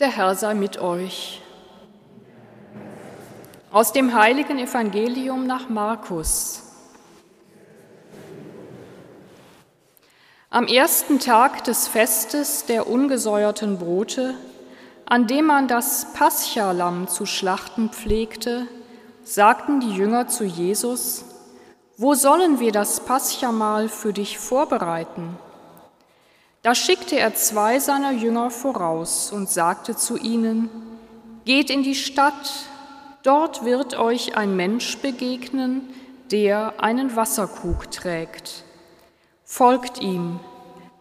Der Herr sei mit euch. Aus dem heiligen Evangelium nach Markus. Am ersten Tag des Festes der ungesäuerten Brote, an dem man das Paschalam zu schlachten pflegte, sagten die Jünger zu Jesus, wo sollen wir das Paschamal für dich vorbereiten? Da schickte er zwei seiner Jünger voraus und sagte zu ihnen, Geht in die Stadt, dort wird euch ein Mensch begegnen, der einen Wasserkrug trägt. Folgt ihm,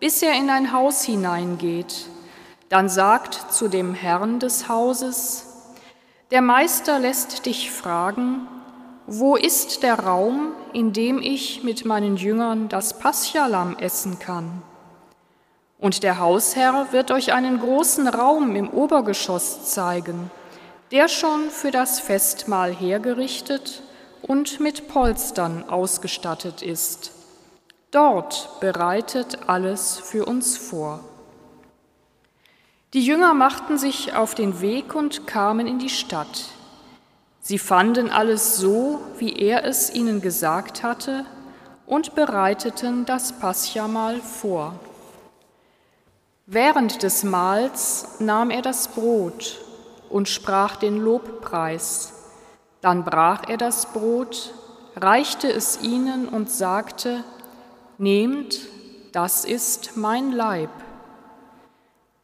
bis er in ein Haus hineingeht. Dann sagt zu dem Herrn des Hauses, der Meister lässt dich fragen, wo ist der Raum, in dem ich mit meinen Jüngern das Paschalam essen kann? Und der Hausherr wird euch einen großen Raum im Obergeschoss zeigen, der schon für das Festmahl hergerichtet und mit Polstern ausgestattet ist. Dort bereitet alles für uns vor. Die Jünger machten sich auf den Weg und kamen in die Stadt. Sie fanden alles so, wie er es ihnen gesagt hatte, und bereiteten das Paschamal vor. Während des Mahls nahm er das Brot und sprach den Lobpreis. Dann brach er das Brot, reichte es ihnen und sagte, Nehmt, das ist mein Leib.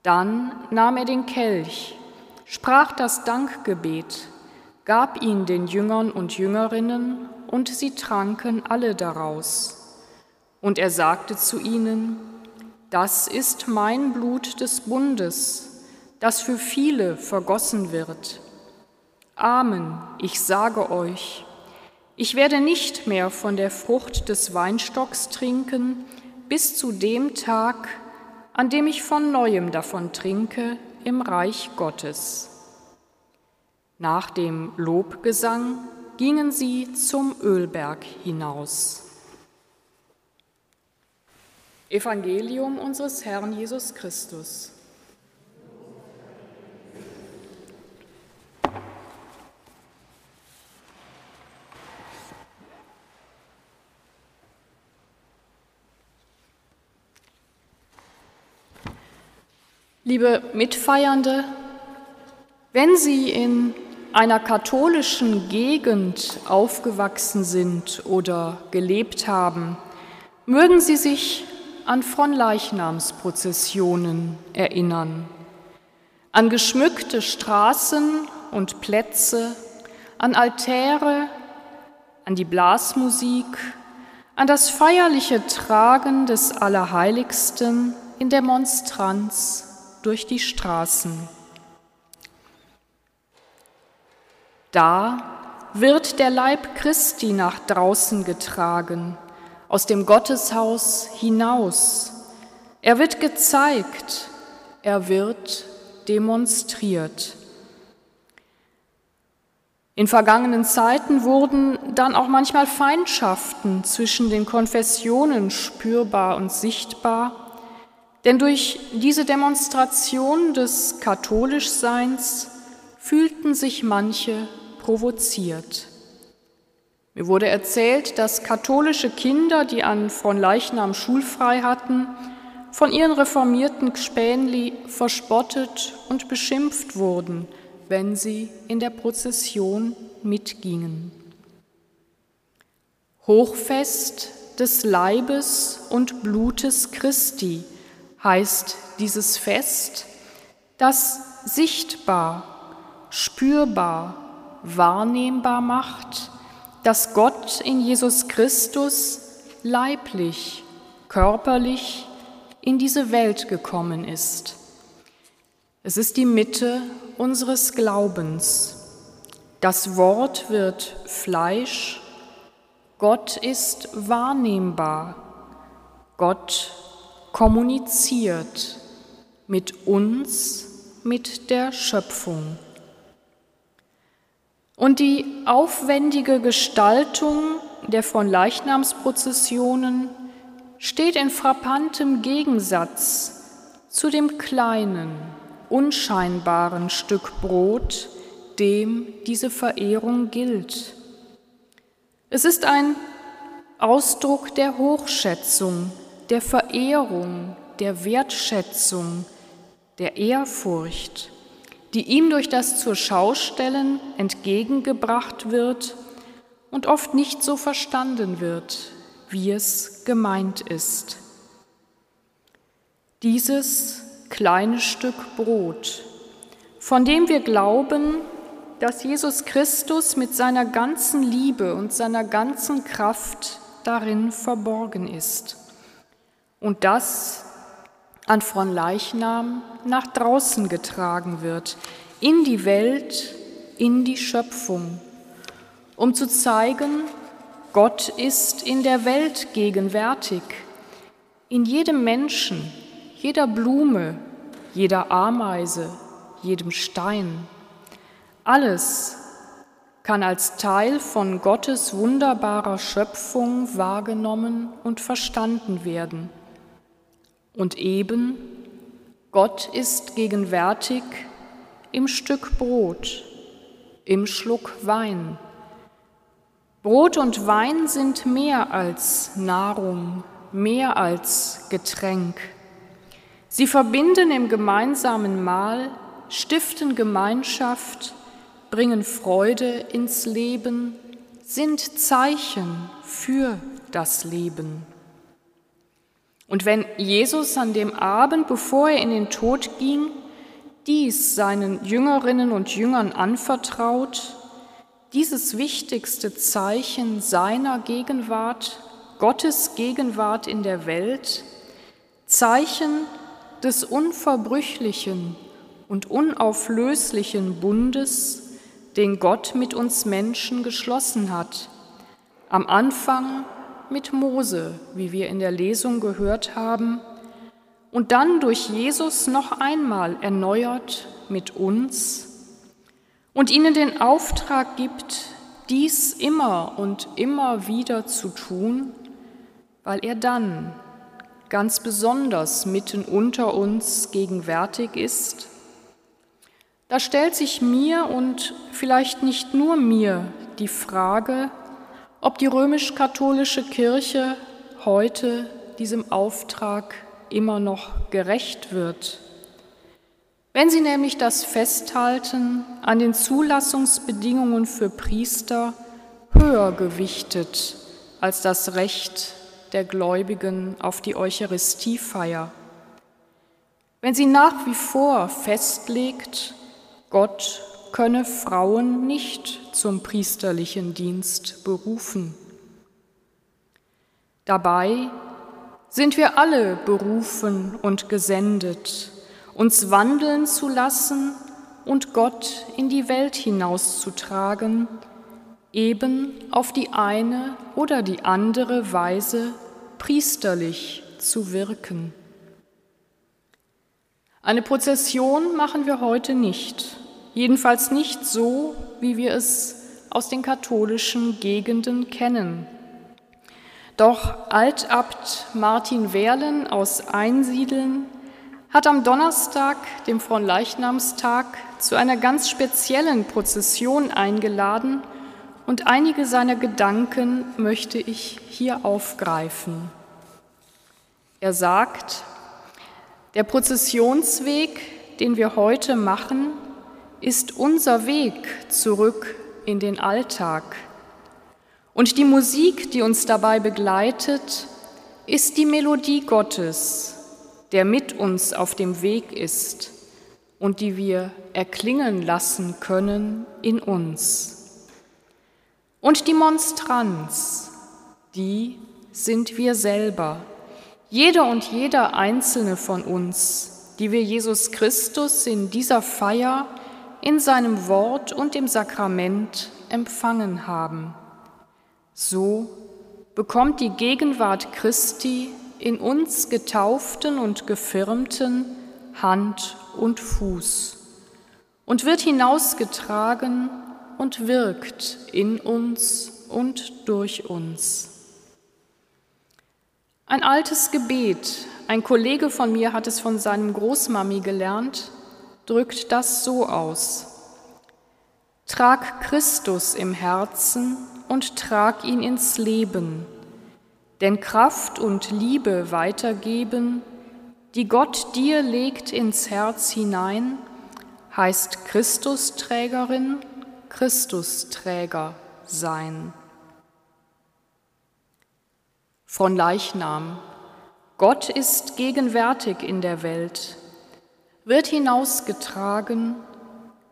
Dann nahm er den Kelch, sprach das Dankgebet, gab ihn den Jüngern und Jüngerinnen, und sie tranken alle daraus. Und er sagte zu ihnen, das ist mein Blut des Bundes, das für viele vergossen wird. Amen, ich sage euch, ich werde nicht mehr von der Frucht des Weinstocks trinken, bis zu dem Tag, an dem ich von neuem davon trinke im Reich Gottes. Nach dem Lobgesang gingen sie zum Ölberg hinaus. Evangelium unseres Herrn Jesus Christus. Liebe Mitfeiernde, wenn Sie in einer katholischen Gegend aufgewachsen sind oder gelebt haben, mögen Sie sich an Fronleichnamsprozessionen erinnern, an geschmückte Straßen und Plätze, an Altäre, an die Blasmusik, an das feierliche Tragen des Allerheiligsten in der Monstranz durch die Straßen. Da wird der Leib Christi nach draußen getragen, aus dem Gotteshaus hinaus. Er wird gezeigt, er wird demonstriert. In vergangenen Zeiten wurden dann auch manchmal Feindschaften zwischen den Konfessionen spürbar und sichtbar, denn durch diese Demonstration des Katholischseins fühlten sich manche provoziert. Mir wurde erzählt, dass katholische Kinder, die an von Leichnam schulfrei hatten, von ihren reformierten Spänli verspottet und beschimpft wurden, wenn sie in der Prozession mitgingen. Hochfest des Leibes und Blutes Christi heißt dieses Fest, das sichtbar, spürbar, wahrnehmbar macht, dass Gott in Jesus Christus leiblich, körperlich in diese Welt gekommen ist. Es ist die Mitte unseres Glaubens. Das Wort wird Fleisch, Gott ist wahrnehmbar, Gott kommuniziert mit uns, mit der Schöpfung. Und die aufwendige Gestaltung der von Leichnamsprozessionen steht in frappantem Gegensatz zu dem kleinen, unscheinbaren Stück Brot, dem diese Verehrung gilt. Es ist ein Ausdruck der Hochschätzung, der Verehrung, der Wertschätzung, der Ehrfurcht, die ihm durch das zur Schaustellen entgegengebracht wird und oft nicht so verstanden wird, wie es gemeint ist. Dieses kleine Stück Brot, von dem wir glauben, dass Jesus Christus mit seiner ganzen Liebe und seiner ganzen Kraft darin verborgen ist und das an Fronleichnam nach draußen getragen wird, in die Welt, in die Schöpfung, um zu zeigen, Gott ist in der Welt gegenwärtig, in jedem Menschen, jeder Blume, jeder Ameise, jedem Stein. Alles kann als Teil von Gottes wunderbarer Schöpfung wahrgenommen und verstanden werden. Und eben, Gott ist gegenwärtig im Stück Brot, im Schluck Wein. Brot und Wein sind mehr als Nahrung, mehr als Getränk. Sie verbinden im gemeinsamen Mahl, stiften Gemeinschaft, bringen Freude ins Leben, sind Zeichen für das Leben. Und wenn Jesus an dem Abend, bevor er in den Tod ging, dies seinen Jüngerinnen und Jüngern anvertraut, dieses wichtigste Zeichen seiner Gegenwart, Gottes Gegenwart in der Welt, Zeichen des unverbrüchlichen und unauflöslichen Bundes, den Gott mit uns Menschen geschlossen hat. Am Anfang mit Mose, wie wir in der Lesung gehört haben, und dann durch Jesus noch einmal erneuert mit uns und ihnen den Auftrag gibt, dies immer und immer wieder zu tun, weil er dann ganz besonders mitten unter uns gegenwärtig ist, da stellt sich mir und vielleicht nicht nur mir die Frage, ob die römisch-katholische Kirche heute diesem Auftrag immer noch gerecht wird. Wenn sie nämlich das Festhalten an den Zulassungsbedingungen für Priester höher gewichtet als das Recht der Gläubigen auf die Eucharistiefeier. Wenn sie nach wie vor festlegt, Gott könne Frauen nicht zum priesterlichen Dienst berufen. Dabei sind wir alle berufen und gesendet, uns wandeln zu lassen und Gott in die Welt hinauszutragen, eben auf die eine oder die andere Weise priesterlich zu wirken. Eine Prozession machen wir heute nicht, jedenfalls nicht so, wie wir es aus den katholischen Gegenden kennen. Doch Altabt Martin Werlen aus Einsiedeln hat am Donnerstag, dem Fronleichnamstag, zu einer ganz speziellen Prozession eingeladen und einige seiner Gedanken möchte ich hier aufgreifen. Er sagt, der Prozessionsweg, den wir heute machen, ist unser Weg zurück in den Alltag. Und die Musik, die uns dabei begleitet, ist die Melodie Gottes, der mit uns auf dem Weg ist und die wir erklingen lassen können in uns. Und die Monstranz, die sind wir selber, jeder und jeder einzelne von uns, die wir Jesus Christus in dieser Feier in seinem Wort und im Sakrament empfangen haben. So bekommt die Gegenwart Christi in uns getauften und gefirmten Hand und Fuß und wird hinausgetragen und wirkt in uns und durch uns. Ein altes Gebet, ein Kollege von mir hat es von seinem Großmami gelernt, drückt das so aus. Trag Christus im Herzen und trag ihn ins Leben, denn Kraft und Liebe weitergeben, die Gott dir legt ins Herz hinein, heißt Christusträgerin, Christusträger sein. Von Leichnam. Gott ist gegenwärtig in der Welt, wird hinausgetragen,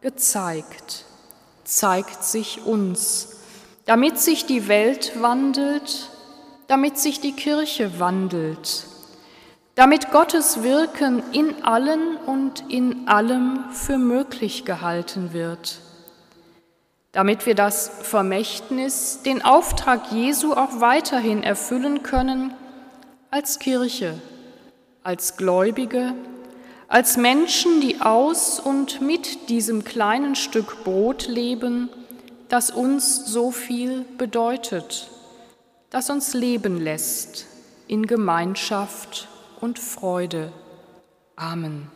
gezeigt, zeigt sich uns, damit sich die Welt wandelt, damit sich die Kirche wandelt, damit Gottes Wirken in allen und in allem für möglich gehalten wird, damit wir das Vermächtnis, den Auftrag Jesu auch weiterhin erfüllen können, als Kirche, als Gläubige, als Menschen, die aus und mit diesem kleinen Stück Brot leben, das uns so viel bedeutet, das uns leben lässt in Gemeinschaft und Freude. Amen.